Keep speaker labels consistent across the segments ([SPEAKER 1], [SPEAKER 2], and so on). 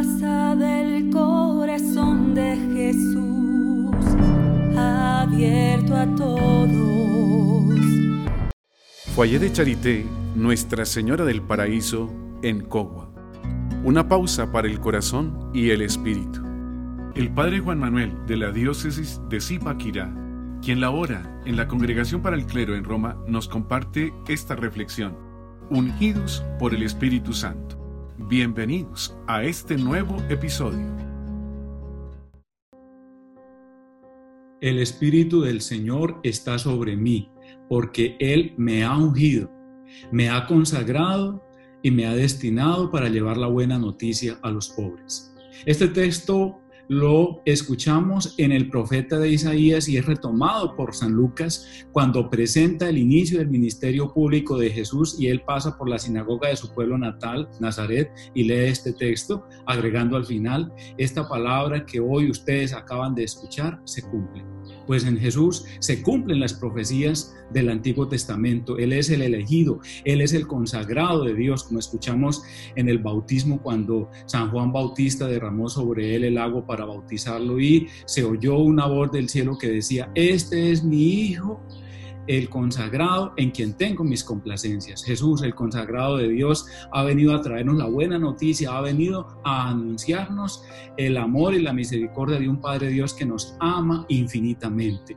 [SPEAKER 1] casa del corazón de Jesús, abierto a todos.
[SPEAKER 2] Foyer de Charité, Nuestra Señora del Paraíso, en Cogua. Una pausa para el corazón y el espíritu. El Padre Juan Manuel de la Diócesis de Zipaquirá, quien labora en la Congregación para el Clero en Roma, nos comparte esta reflexión. Ungidos por el Espíritu Santo. Bienvenidos a este nuevo episodio.
[SPEAKER 3] El Espíritu del Señor está sobre mí, porque Él me ha ungido, me ha consagrado y me ha destinado para llevar la buena noticia a los pobres. Este texto lo escuchamos en el profeta de Isaías y es retomado por San Lucas cuando presenta el inicio del ministerio público de Jesús y él pasa por la sinagoga de su pueblo natal, Nazaret, y lee este texto, agregando al final, esta palabra que hoy ustedes acaban de escuchar se cumple pues en Jesús se cumplen las profecías del Antiguo Testamento. Él es el elegido, Él es el consagrado de Dios, como escuchamos en el bautismo cuando San Juan Bautista derramó sobre él el agua para bautizarlo y se oyó una voz del cielo que decía, este es mi Hijo el consagrado en quien tengo mis complacencias. Jesús, el consagrado de Dios, ha venido a traernos la buena noticia, ha venido a anunciarnos el amor y la misericordia de un Padre Dios que nos ama infinitamente.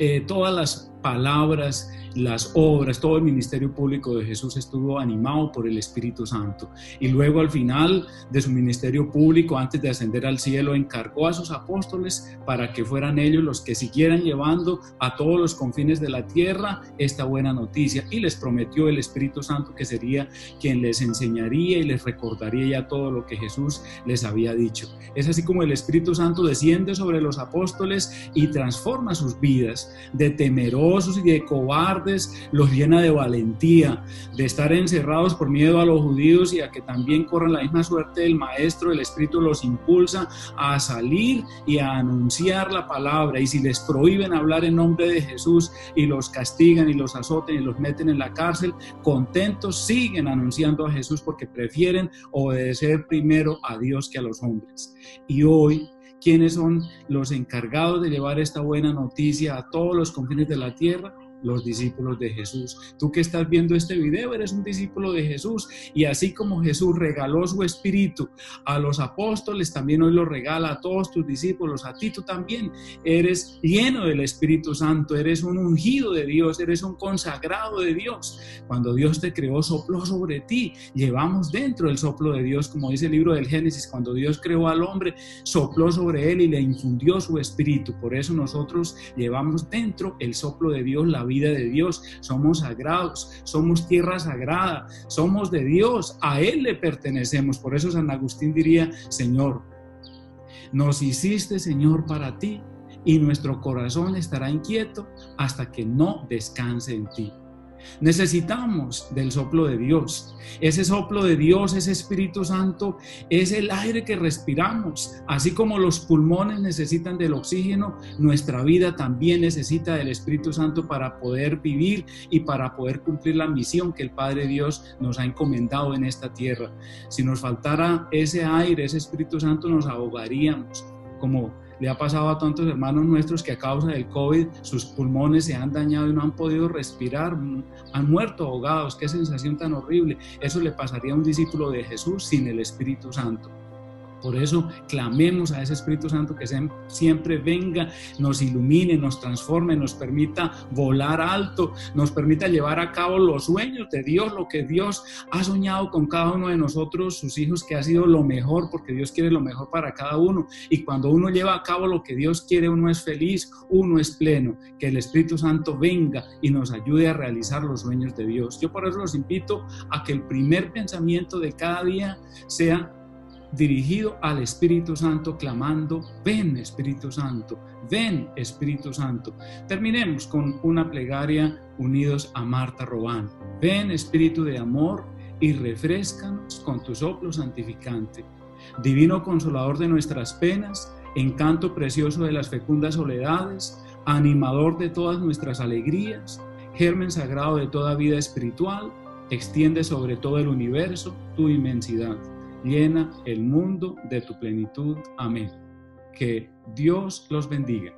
[SPEAKER 3] Eh, todas las palabras las obras, todo el ministerio público de Jesús estuvo animado por el Espíritu Santo. Y luego al final de su ministerio público, antes de ascender al cielo, encargó a sus apóstoles para que fueran ellos los que siguieran llevando a todos los confines de la tierra esta buena noticia. Y les prometió el Espíritu Santo que sería quien les enseñaría y les recordaría ya todo lo que Jesús les había dicho. Es así como el Espíritu Santo desciende sobre los apóstoles y transforma sus vidas de temerosos y de cobardes los llena de valentía, de estar encerrados por miedo a los judíos y a que también corran la misma suerte del Maestro, el Espíritu los impulsa a salir y a anunciar la palabra. Y si les prohíben hablar en nombre de Jesús y los castigan y los azoten y los meten en la cárcel, contentos siguen anunciando a Jesús porque prefieren obedecer primero a Dios que a los hombres. Y hoy ¿Quiénes son los encargados de llevar esta buena noticia a todos los confines de la tierra? Los discípulos de Jesús. Tú que estás viendo este video eres un discípulo de Jesús y así como Jesús regaló su espíritu a los apóstoles, también hoy lo regala a todos tus discípulos, a ti tú también eres lleno del Espíritu Santo, eres un ungido de Dios, eres un consagrado de Dios. Cuando Dios te creó, sopló sobre ti, llevamos dentro el soplo de Dios, como dice el libro del Génesis, cuando Dios creó al hombre, sopló sobre él y le infundió su espíritu. Por eso nosotros llevamos dentro el soplo de Dios, la vida vida de Dios, somos sagrados, somos tierra sagrada, somos de Dios, a Él le pertenecemos. Por eso San Agustín diría, Señor, nos hiciste, Señor, para ti, y nuestro corazón estará inquieto hasta que no descanse en ti. Necesitamos del soplo de Dios. Ese soplo de Dios, ese Espíritu Santo, es el aire que respiramos. Así como los pulmones necesitan del oxígeno, nuestra vida también necesita del Espíritu Santo para poder vivir y para poder cumplir la misión que el Padre Dios nos ha encomendado en esta tierra. Si nos faltara ese aire, ese Espíritu Santo, nos ahogaríamos como le ha pasado a tantos hermanos nuestros que a causa del COVID sus pulmones se han dañado y no han podido respirar, han muerto ahogados. Qué sensación tan horrible. Eso le pasaría a un discípulo de Jesús sin el Espíritu Santo. Por eso clamemos a ese Espíritu Santo que siempre venga, nos ilumine, nos transforme, nos permita volar alto, nos permita llevar a cabo los sueños de Dios, lo que Dios ha soñado con cada uno de nosotros, sus hijos, que ha sido lo mejor, porque Dios quiere lo mejor para cada uno. Y cuando uno lleva a cabo lo que Dios quiere, uno es feliz, uno es pleno. Que el Espíritu Santo venga y nos ayude a realizar los sueños de Dios. Yo por eso los invito a que el primer pensamiento de cada día sea dirigido al Espíritu Santo, clamando, ven Espíritu Santo, ven Espíritu Santo. Terminemos con una plegaria unidos a Marta Robán. Ven Espíritu de amor y refrescanos con tu soplo santificante. Divino consolador de nuestras penas, encanto precioso de las fecundas soledades, animador de todas nuestras alegrías, germen sagrado de toda vida espiritual, extiende sobre todo el universo tu inmensidad llena el mundo de tu plenitud. Amén. Que Dios los bendiga.